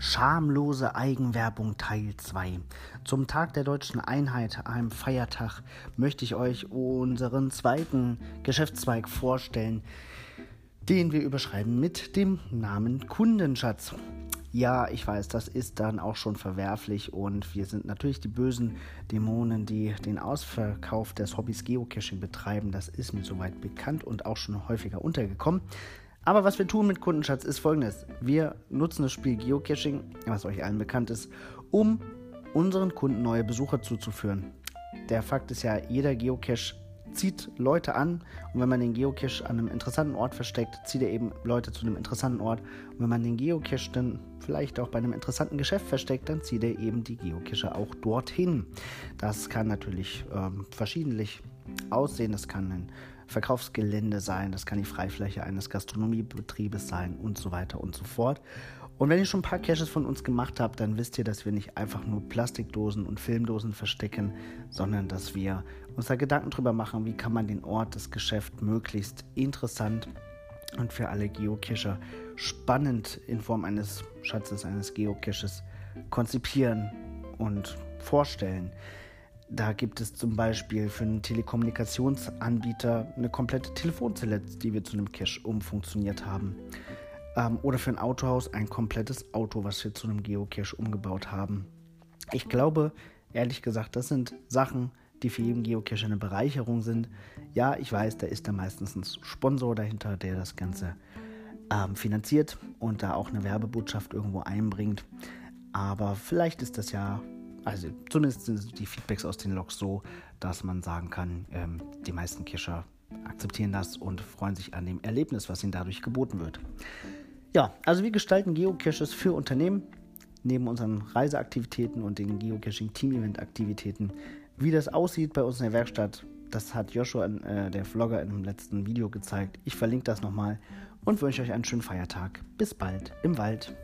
Schamlose Eigenwerbung Teil 2. Zum Tag der deutschen Einheit, einem Feiertag, möchte ich euch unseren zweiten Geschäftszweig vorstellen, den wir überschreiben mit dem Namen Kundenschatz. Ja, ich weiß, das ist dann auch schon verwerflich und wir sind natürlich die bösen Dämonen, die den Ausverkauf des Hobbys Geocaching betreiben. Das ist mir soweit bekannt und auch schon häufiger untergekommen. Aber was wir tun mit Kundenschatz ist folgendes. Wir nutzen das Spiel Geocaching, was euch allen bekannt ist, um unseren Kunden neue Besucher zuzuführen. Der Fakt ist ja, jeder Geocache zieht Leute an und wenn man den Geocache an einem interessanten Ort versteckt, zieht er eben Leute zu einem interessanten Ort. Und wenn man den Geocache dann vielleicht auch bei einem interessanten Geschäft versteckt, dann zieht er eben die Geocacher auch dorthin. Das kann natürlich ähm, verschiedentlich aussehen. Das kann ein Verkaufsgelände sein, das kann die Freifläche eines Gastronomiebetriebes sein und so weiter und so fort. Und wenn ihr schon ein paar Caches von uns gemacht habt, dann wisst ihr, dass wir nicht einfach nur Plastikdosen und Filmdosen verstecken, sondern dass wir uns da Gedanken drüber machen, wie kann man den Ort, das Geschäft möglichst interessant und für alle Geocacher spannend in Form eines Schatzes, eines Geocaches konzipieren und vorstellen. Da gibt es zum Beispiel für einen Telekommunikationsanbieter eine komplette Telefonzelle, die wir zu einem Cache umfunktioniert haben. Ähm, oder für ein Autohaus ein komplettes Auto, was wir zu einem Geocache umgebaut haben. Ich glaube, ehrlich gesagt, das sind Sachen, die für jeden Geocache eine Bereicherung sind. Ja, ich weiß, da ist da meistens ein Sponsor dahinter, der das Ganze ähm, finanziert und da auch eine Werbebotschaft irgendwo einbringt. Aber vielleicht ist das ja also zumindest sind die Feedbacks aus den Logs so, dass man sagen kann, ähm, die meisten Cacher akzeptieren das und freuen sich an dem Erlebnis, was ihnen dadurch geboten wird. Ja, also wir gestalten Geocaches für Unternehmen, neben unseren Reiseaktivitäten und den Geocaching-Team-Event-Aktivitäten. Wie das aussieht bei uns in der Werkstatt, das hat Joshua, äh, der Vlogger, dem letzten Video gezeigt. Ich verlinke das nochmal und wünsche euch einen schönen Feiertag. Bis bald im Wald.